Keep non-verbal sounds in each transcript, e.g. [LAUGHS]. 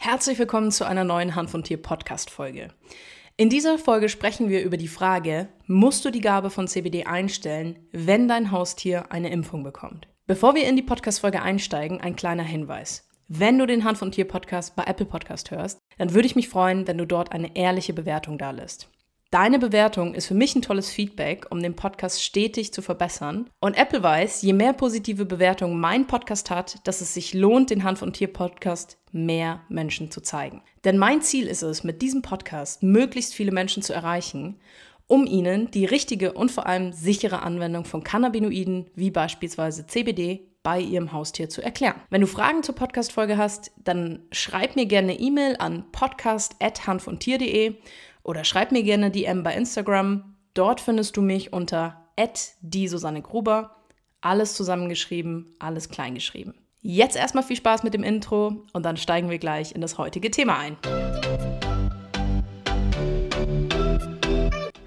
Herzlich willkommen zu einer neuen Hand von Tier Podcast Folge. In dieser Folge sprechen wir über die Frage, musst du die Gabe von CBD einstellen, wenn dein Haustier eine Impfung bekommt? Bevor wir in die Podcast Folge einsteigen, ein kleiner Hinweis. Wenn du den Hand von Tier Podcast bei Apple Podcast hörst, dann würde ich mich freuen, wenn du dort eine ehrliche Bewertung da lässt. Deine Bewertung ist für mich ein tolles Feedback, um den Podcast stetig zu verbessern. Und Apple weiß, je mehr positive Bewertungen mein Podcast hat, dass es sich lohnt, den Hanf- und Tier-Podcast mehr Menschen zu zeigen. Denn mein Ziel ist es, mit diesem Podcast möglichst viele Menschen zu erreichen, um ihnen die richtige und vor allem sichere Anwendung von Cannabinoiden wie beispielsweise CBD bei ihrem Haustier zu erklären. Wenn du Fragen zur Podcast-Folge hast, dann schreib mir gerne eine E-Mail an podcast.hanfundtier.de oder schreib mir gerne DM bei Instagram. Dort findest du mich unter die Susanne Gruber. Alles zusammengeschrieben, alles kleingeschrieben. Jetzt erstmal viel Spaß mit dem Intro und dann steigen wir gleich in das heutige Thema ein.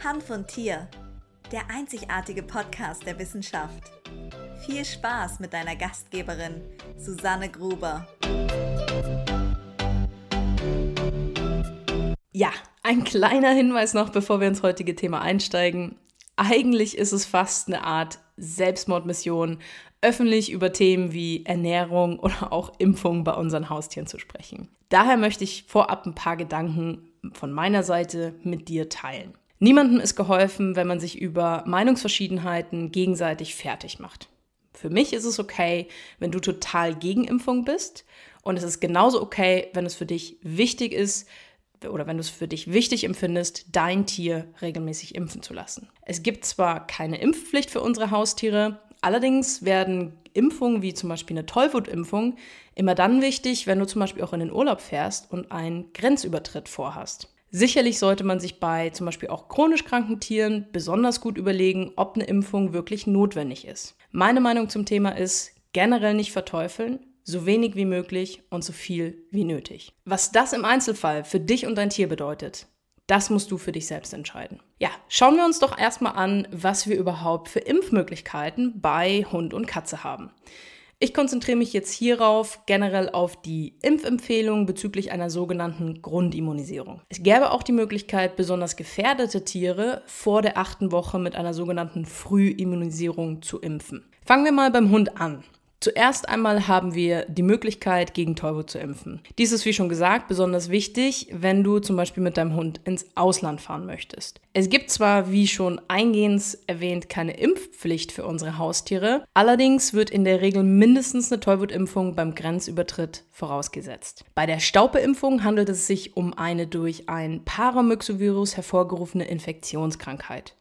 Hand von Tier, der einzigartige Podcast der Wissenschaft. Viel Spaß mit deiner Gastgeberin Susanne Gruber. Ja, ein kleiner Hinweis noch, bevor wir ins heutige Thema einsteigen. Eigentlich ist es fast eine Art Selbstmordmission, öffentlich über Themen wie Ernährung oder auch Impfung bei unseren Haustieren zu sprechen. Daher möchte ich vorab ein paar Gedanken von meiner Seite mit dir teilen. Niemandem ist geholfen, wenn man sich über Meinungsverschiedenheiten gegenseitig fertig macht. Für mich ist es okay, wenn du total gegen Impfung bist und es ist genauso okay, wenn es für dich wichtig ist, oder wenn du es für dich wichtig empfindest, dein Tier regelmäßig impfen zu lassen. Es gibt zwar keine Impfpflicht für unsere Haustiere, allerdings werden Impfungen wie zum Beispiel eine Tollwutimpfung immer dann wichtig, wenn du zum Beispiel auch in den Urlaub fährst und einen Grenzübertritt vorhast. Sicherlich sollte man sich bei zum Beispiel auch chronisch kranken Tieren besonders gut überlegen, ob eine Impfung wirklich notwendig ist. Meine Meinung zum Thema ist, generell nicht verteufeln, so wenig wie möglich und so viel wie nötig. Was das im Einzelfall für dich und dein Tier bedeutet, das musst du für dich selbst entscheiden. Ja, schauen wir uns doch erstmal an, was wir überhaupt für Impfmöglichkeiten bei Hund und Katze haben. Ich konzentriere mich jetzt hierauf generell auf die Impfempfehlung bezüglich einer sogenannten Grundimmunisierung. Es gäbe auch die Möglichkeit, besonders gefährdete Tiere vor der achten Woche mit einer sogenannten Frühimmunisierung zu impfen. Fangen wir mal beim Hund an. Zuerst einmal haben wir die Möglichkeit, gegen Tollwut zu impfen. Dies ist, wie schon gesagt, besonders wichtig, wenn du zum Beispiel mit deinem Hund ins Ausland fahren möchtest. Es gibt zwar, wie schon eingehend erwähnt, keine Impfpflicht für unsere Haustiere, allerdings wird in der Regel mindestens eine Tollwutimpfung beim Grenzübertritt vorausgesetzt. Bei der Staupeimpfung handelt es sich um eine durch ein Paramyxovirus hervorgerufene Infektionskrankheit.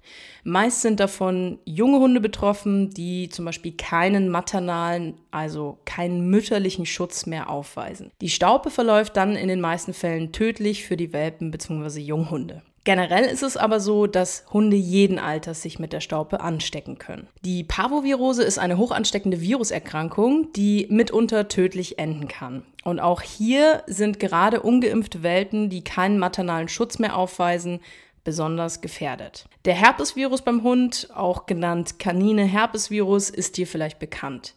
Meist sind davon junge Hunde betroffen, die zum Beispiel keinen maternalen, also keinen mütterlichen Schutz mehr aufweisen. Die Staupe verläuft dann in den meisten Fällen tödlich für die Welpen bzw. Junghunde. Generell ist es aber so, dass Hunde jeden Alters sich mit der Staupe anstecken können. Die Parvovirose ist eine hochansteckende Viruserkrankung, die mitunter tödlich enden kann. Und auch hier sind gerade ungeimpfte Welpen, die keinen maternalen Schutz mehr aufweisen, besonders gefährdet. Der Herpesvirus beim Hund, auch genannt Kanine Herpesvirus, ist dir vielleicht bekannt.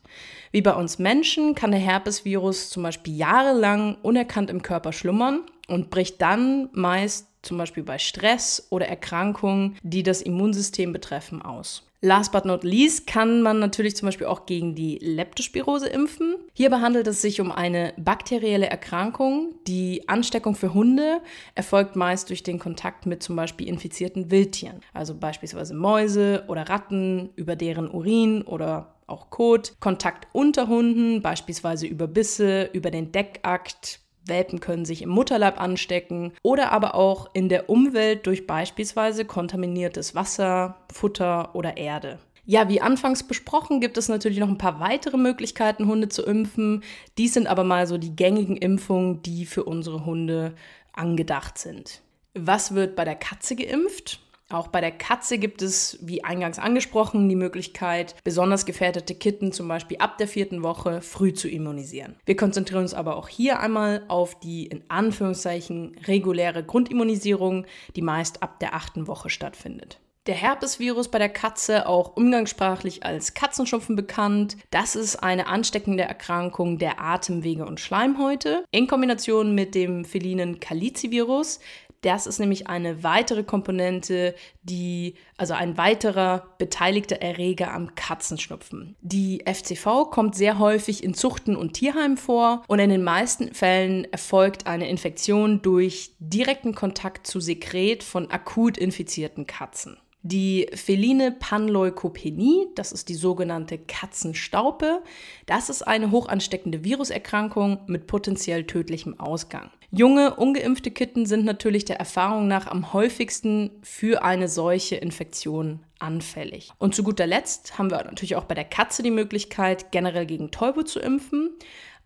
Wie bei uns Menschen kann der Herpesvirus zum Beispiel jahrelang unerkannt im Körper schlummern und bricht dann meist zum Beispiel bei Stress oder Erkrankungen, die das Immunsystem betreffen, aus. Last but not least kann man natürlich zum Beispiel auch gegen die Leptospirose impfen. Hierbei handelt es sich um eine bakterielle Erkrankung. Die Ansteckung für Hunde erfolgt meist durch den Kontakt mit zum Beispiel infizierten Wildtieren, also beispielsweise Mäuse oder Ratten, über deren Urin oder auch Kot, Kontakt unter Hunden, beispielsweise über Bisse, über den Deckakt, Welpen können sich im Mutterleib anstecken oder aber auch in der Umwelt durch beispielsweise kontaminiertes Wasser, Futter oder Erde. Ja, wie anfangs besprochen, gibt es natürlich noch ein paar weitere Möglichkeiten, Hunde zu impfen. Dies sind aber mal so die gängigen Impfungen, die für unsere Hunde angedacht sind. Was wird bei der Katze geimpft? Auch bei der Katze gibt es, wie eingangs angesprochen, die Möglichkeit, besonders gefährdete Kitten zum Beispiel ab der vierten Woche früh zu immunisieren. Wir konzentrieren uns aber auch hier einmal auf die in Anführungszeichen reguläre Grundimmunisierung, die meist ab der achten Woche stattfindet. Der Herpesvirus bei der Katze, auch umgangssprachlich als Katzenschnupfen bekannt, das ist eine ansteckende Erkrankung der Atemwege und Schleimhäute in Kombination mit dem felinen Calici-Virus. Das ist nämlich eine weitere Komponente, die, also ein weiterer beteiligter Erreger am Katzenschnupfen. Die FCV kommt sehr häufig in Zuchten und Tierheimen vor und in den meisten Fällen erfolgt eine Infektion durch direkten Kontakt zu Sekret von akut infizierten Katzen. Die feline Panleukopenie, das ist die sogenannte Katzenstaupe, das ist eine hochansteckende Viruserkrankung mit potenziell tödlichem Ausgang. Junge, ungeimpfte Kitten sind natürlich der Erfahrung nach am häufigsten für eine solche Infektion anfällig. Und zu guter Letzt haben wir natürlich auch bei der Katze die Möglichkeit, generell gegen Tollwut zu impfen.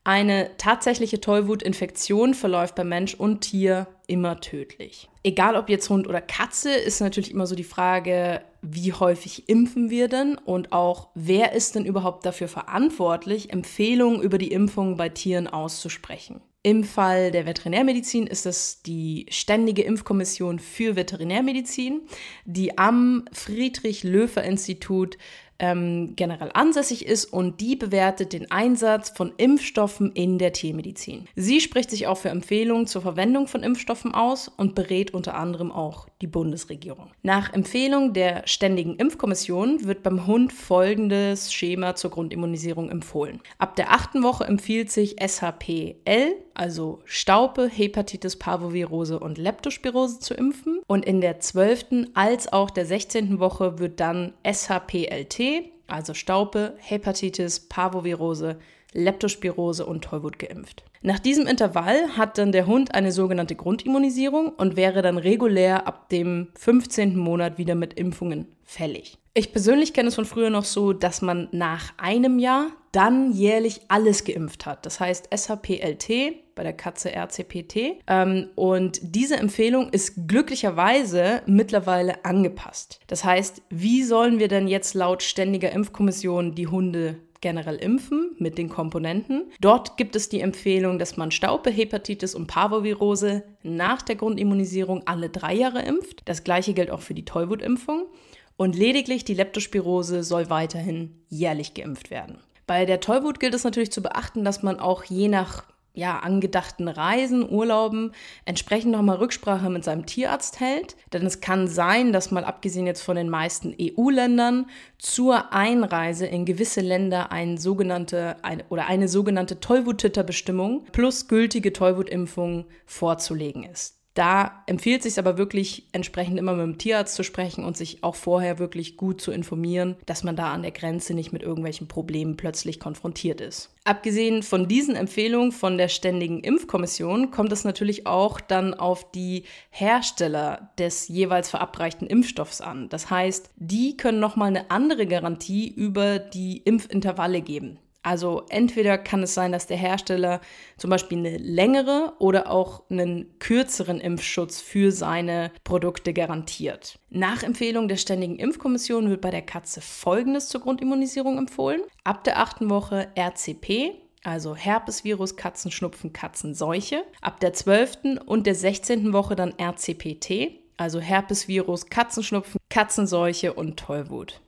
Eine tatsächliche Tollwutinfektion verläuft bei Mensch und Tier immer tödlich. Egal ob jetzt Hund oder Katze, ist natürlich immer so die Frage, wie häufig impfen wir denn und auch wer ist denn überhaupt dafür verantwortlich, Empfehlungen über die Impfung bei Tieren auszusprechen. Im Fall der Veterinärmedizin ist es die Ständige Impfkommission für Veterinärmedizin, die am Friedrich-Löfer-Institut ähm, generell ansässig ist und die bewertet den Einsatz von Impfstoffen in der Tiermedizin. Sie spricht sich auch für Empfehlungen zur Verwendung von Impfstoffen aus und berät unter anderem auch die Bundesregierung. Nach Empfehlung der Ständigen Impfkommission wird beim Hund folgendes Schema zur Grundimmunisierung empfohlen. Ab der achten Woche empfiehlt sich SHPL, also Staupe, Hepatitis, Parvovirose und Leptospirose zu impfen. Und in der zwölften als auch der 16. Woche wird dann SHPLT also Staupe, Hepatitis, Parvovirose, Leptospirose und Tollwut geimpft. Nach diesem Intervall hat dann der Hund eine sogenannte Grundimmunisierung und wäre dann regulär ab dem 15. Monat wieder mit Impfungen fällig. Ich persönlich kenne es von früher noch so, dass man nach einem Jahr dann jährlich alles geimpft hat. Das heißt SHPLT, bei der Katze RCPT. Ähm, und diese Empfehlung ist glücklicherweise mittlerweile angepasst. Das heißt, wie sollen wir denn jetzt laut ständiger Impfkommission die Hunde generell impfen mit den Komponenten. Dort gibt es die Empfehlung, dass man Staupe, Hepatitis und Parvovirose nach der Grundimmunisierung alle drei Jahre impft. Das gleiche gilt auch für die Tollwutimpfung. Und lediglich die Leptospirose soll weiterhin jährlich geimpft werden. Bei der Tollwut gilt es natürlich zu beachten, dass man auch je nach ja, angedachten Reisen, Urlauben entsprechend nochmal Rücksprache mit seinem Tierarzt hält. Denn es kann sein, dass mal abgesehen jetzt von den meisten EU-Ländern zur Einreise in gewisse Länder ein sogenannte, ein, oder eine sogenannte Tollwuttiterbestimmung plus gültige Tollwutimpfung vorzulegen ist. Da empfiehlt sich aber wirklich entsprechend immer mit dem Tierarzt zu sprechen und sich auch vorher wirklich gut zu informieren, dass man da an der Grenze nicht mit irgendwelchen Problemen plötzlich konfrontiert ist. Abgesehen von diesen Empfehlungen von der Ständigen Impfkommission kommt es natürlich auch dann auf die Hersteller des jeweils verabreichten Impfstoffs an. Das heißt, die können nochmal eine andere Garantie über die Impfintervalle geben. Also entweder kann es sein, dass der Hersteller zum Beispiel eine längere oder auch einen kürzeren Impfschutz für seine Produkte garantiert. Nach Empfehlung der Ständigen Impfkommission wird bei der Katze Folgendes zur Grundimmunisierung empfohlen. Ab der achten Woche RCP, also Herpesvirus, Katzenschnupfen, Katzenseuche. Ab der 12. und der 16. Woche dann RCPT, also Herpesvirus, Katzenschnupfen, Katzenseuche und Tollwut.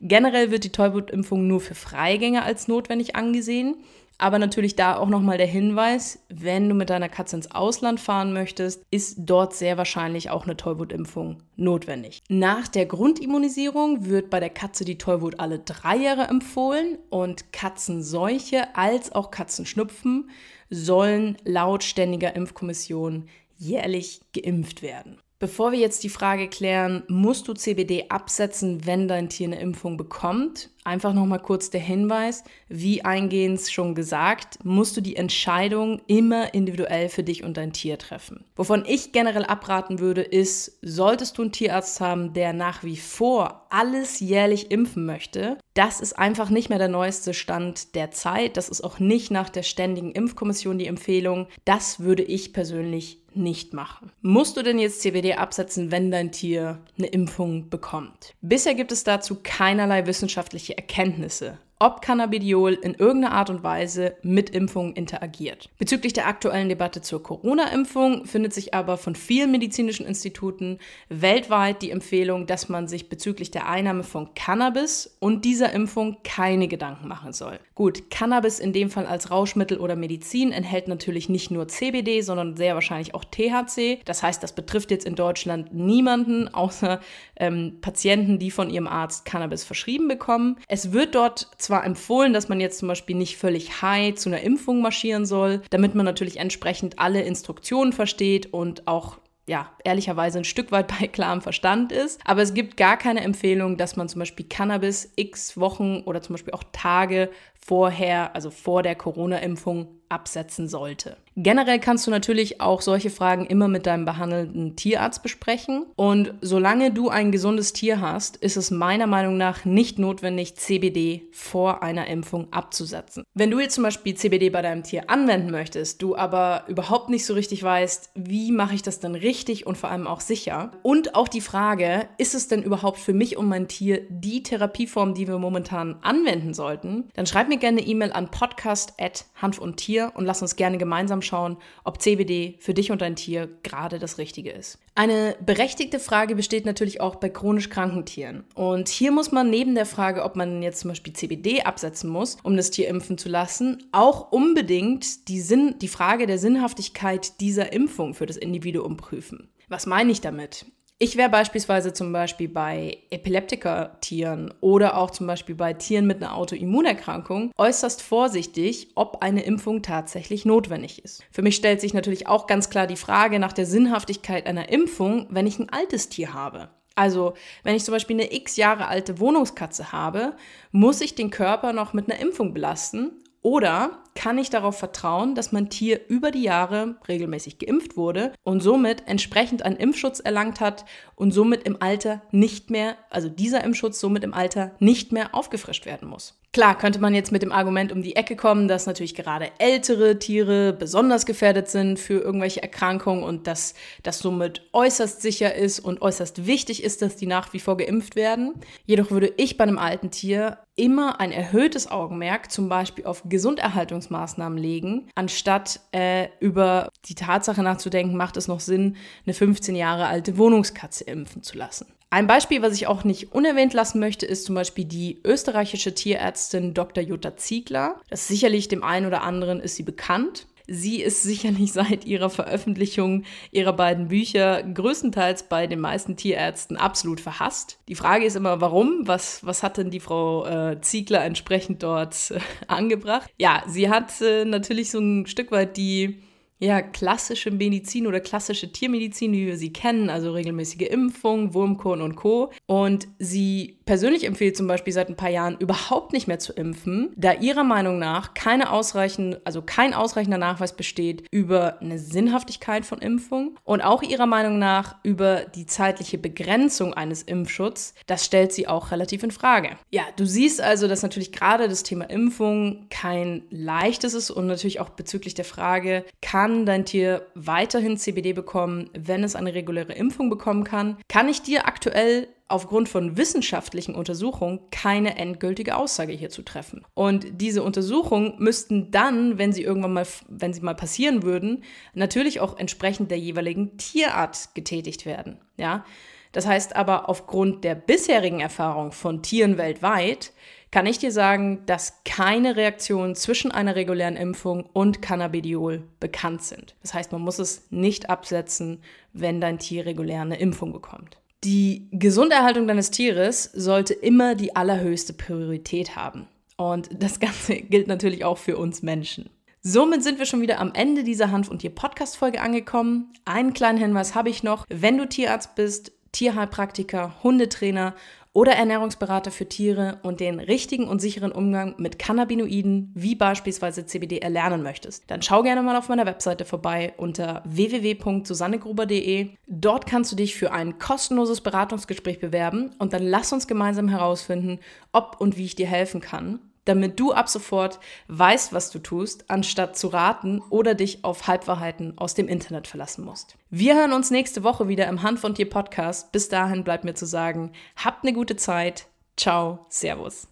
Generell wird die Tollwutimpfung nur für Freigänger als notwendig angesehen. Aber natürlich da auch nochmal der Hinweis, wenn du mit deiner Katze ins Ausland fahren möchtest, ist dort sehr wahrscheinlich auch eine Tollwutimpfung notwendig. Nach der Grundimmunisierung wird bei der Katze die Tollwut alle drei Jahre empfohlen und Katzenseuche als auch Katzenschnupfen sollen laut ständiger Impfkommission jährlich geimpft werden. Bevor wir jetzt die Frage klären, musst du CBD absetzen, wenn dein Tier eine Impfung bekommt? Einfach nochmal kurz der Hinweis, wie eingehend schon gesagt, musst du die Entscheidung immer individuell für dich und dein Tier treffen. Wovon ich generell abraten würde, ist, solltest du einen Tierarzt haben, der nach wie vor alles jährlich impfen möchte, das ist einfach nicht mehr der neueste Stand der Zeit. Das ist auch nicht nach der ständigen Impfkommission die Empfehlung. Das würde ich persönlich nicht machen. Musst du denn jetzt CBD absetzen, wenn dein Tier eine Impfung bekommt? Bisher gibt es dazu keinerlei wissenschaftliche Erkenntnisse. Ob Cannabidiol in irgendeiner Art und Weise mit Impfungen interagiert. Bezüglich der aktuellen Debatte zur Corona-Impfung findet sich aber von vielen medizinischen Instituten weltweit die Empfehlung, dass man sich bezüglich der Einnahme von Cannabis und dieser Impfung keine Gedanken machen soll. Gut, Cannabis in dem Fall als Rauschmittel oder Medizin enthält natürlich nicht nur CBD, sondern sehr wahrscheinlich auch THC. Das heißt, das betrifft jetzt in Deutschland niemanden außer ähm, Patienten, die von ihrem Arzt Cannabis verschrieben bekommen. Es wird dort zwar empfohlen, dass man jetzt zum Beispiel nicht völlig high zu einer Impfung marschieren soll, damit man natürlich entsprechend alle Instruktionen versteht und auch ja, ehrlicherweise ein Stück weit [LAUGHS] bei klarem Verstand ist. Aber es gibt gar keine Empfehlung, dass man zum Beispiel Cannabis x Wochen oder zum Beispiel auch Tage vorher, also vor der Corona-Impfung, absetzen sollte. Generell kannst du natürlich auch solche Fragen immer mit deinem behandelnden Tierarzt besprechen. Und solange du ein gesundes Tier hast, ist es meiner Meinung nach nicht notwendig, CBD vor einer Impfung abzusetzen. Wenn du jetzt zum Beispiel CBD bei deinem Tier anwenden möchtest, du aber überhaupt nicht so richtig weißt, wie mache ich das denn richtig und vor allem auch sicher. Und auch die Frage, ist es denn überhaupt für mich und mein Tier die Therapieform, die wir momentan anwenden sollten, dann schreib mir gerne eine E-Mail an podcast.hanf und Tier und lass uns gerne gemeinsam schauen, ob CBD für dich und dein Tier gerade das Richtige ist. Eine berechtigte Frage besteht natürlich auch bei chronisch kranken Tieren. Und hier muss man neben der Frage, ob man jetzt zum Beispiel CBD absetzen muss, um das Tier impfen zu lassen, auch unbedingt die, Sinn, die Frage der Sinnhaftigkeit dieser Impfung für das Individuum prüfen. Was meine ich damit? Ich wäre beispielsweise zum Beispiel bei Epileptiker-Tieren oder auch zum Beispiel bei Tieren mit einer Autoimmunerkrankung äußerst vorsichtig, ob eine Impfung tatsächlich notwendig ist. Für mich stellt sich natürlich auch ganz klar die Frage nach der Sinnhaftigkeit einer Impfung, wenn ich ein altes Tier habe. Also, wenn ich zum Beispiel eine x Jahre alte Wohnungskatze habe, muss ich den Körper noch mit einer Impfung belasten oder kann ich darauf vertrauen, dass mein Tier über die Jahre regelmäßig geimpft wurde und somit entsprechend einen Impfschutz erlangt hat und somit im Alter nicht mehr, also dieser Impfschutz somit im Alter nicht mehr aufgefrischt werden muss. Klar könnte man jetzt mit dem Argument um die Ecke kommen, dass natürlich gerade ältere Tiere besonders gefährdet sind für irgendwelche Erkrankungen und dass das somit äußerst sicher ist und äußerst wichtig ist, dass die nach wie vor geimpft werden. Jedoch würde ich bei einem alten Tier immer ein erhöhtes Augenmerk zum Beispiel auf Gesunderhaltungsmaßnahmen legen, anstatt äh, über die Tatsache nachzudenken, macht es noch Sinn, eine 15 Jahre alte Wohnungskatze impfen zu lassen. Ein Beispiel, was ich auch nicht unerwähnt lassen möchte, ist zum Beispiel die österreichische Tierärztin Dr. Jutta Ziegler. Das ist sicherlich dem einen oder anderen ist sie bekannt. Sie ist sicherlich [LAUGHS] seit ihrer Veröffentlichung ihrer beiden Bücher größtenteils bei den meisten Tierärzten absolut verhasst. Die Frage ist immer, warum? Was, was hat denn die Frau äh, Ziegler entsprechend dort äh, [LAUGHS] angebracht? Ja, sie hat äh, natürlich so ein Stück weit die ja, klassische Medizin oder klassische Tiermedizin, wie wir sie kennen, also regelmäßige Impfung, Wurmkorn und Co. Und sie persönlich empfiehlt zum Beispiel seit ein paar Jahren überhaupt nicht mehr zu impfen, da ihrer Meinung nach keine ausreichend, also kein ausreichender Nachweis besteht über eine Sinnhaftigkeit von Impfung und auch ihrer Meinung nach über die zeitliche Begrenzung eines Impfschutzes. Das stellt sie auch relativ in Frage. Ja, du siehst also, dass natürlich gerade das Thema Impfung kein leichtes ist und natürlich auch bezüglich der Frage, kann kann dein Tier weiterhin CBD bekommen, wenn es eine reguläre Impfung bekommen kann? Kann ich dir aktuell aufgrund von wissenschaftlichen Untersuchungen keine endgültige Aussage hierzu treffen. Und diese Untersuchungen müssten dann, wenn sie irgendwann mal, wenn sie mal passieren würden, natürlich auch entsprechend der jeweiligen Tierart getätigt werden. Ja, das heißt aber aufgrund der bisherigen Erfahrung von Tieren weltweit kann ich dir sagen, dass keine Reaktionen zwischen einer regulären Impfung und Cannabidiol bekannt sind. Das heißt, man muss es nicht absetzen, wenn dein Tier regulär eine Impfung bekommt. Die Gesunderhaltung deines Tieres sollte immer die allerhöchste Priorität haben. Und das Ganze [LAUGHS] gilt natürlich auch für uns Menschen. Somit sind wir schon wieder am Ende dieser Hanf- und Tier-Podcast-Folge angekommen. Einen kleinen Hinweis habe ich noch. Wenn du Tierarzt bist, Tierheilpraktiker, Hundetrainer oder Ernährungsberater für Tiere und den richtigen und sicheren Umgang mit Cannabinoiden wie beispielsweise CBD erlernen möchtest, dann schau gerne mal auf meiner Webseite vorbei unter www.susannegruber.de. Dort kannst du dich für ein kostenloses Beratungsgespräch bewerben und dann lass uns gemeinsam herausfinden, ob und wie ich dir helfen kann damit du ab sofort weißt, was du tust, anstatt zu raten oder dich auf Halbwahrheiten aus dem Internet verlassen musst. Wir hören uns nächste Woche wieder im Hand von dir Podcast. Bis dahin bleibt mir zu sagen, habt eine gute Zeit. Ciao, Servus.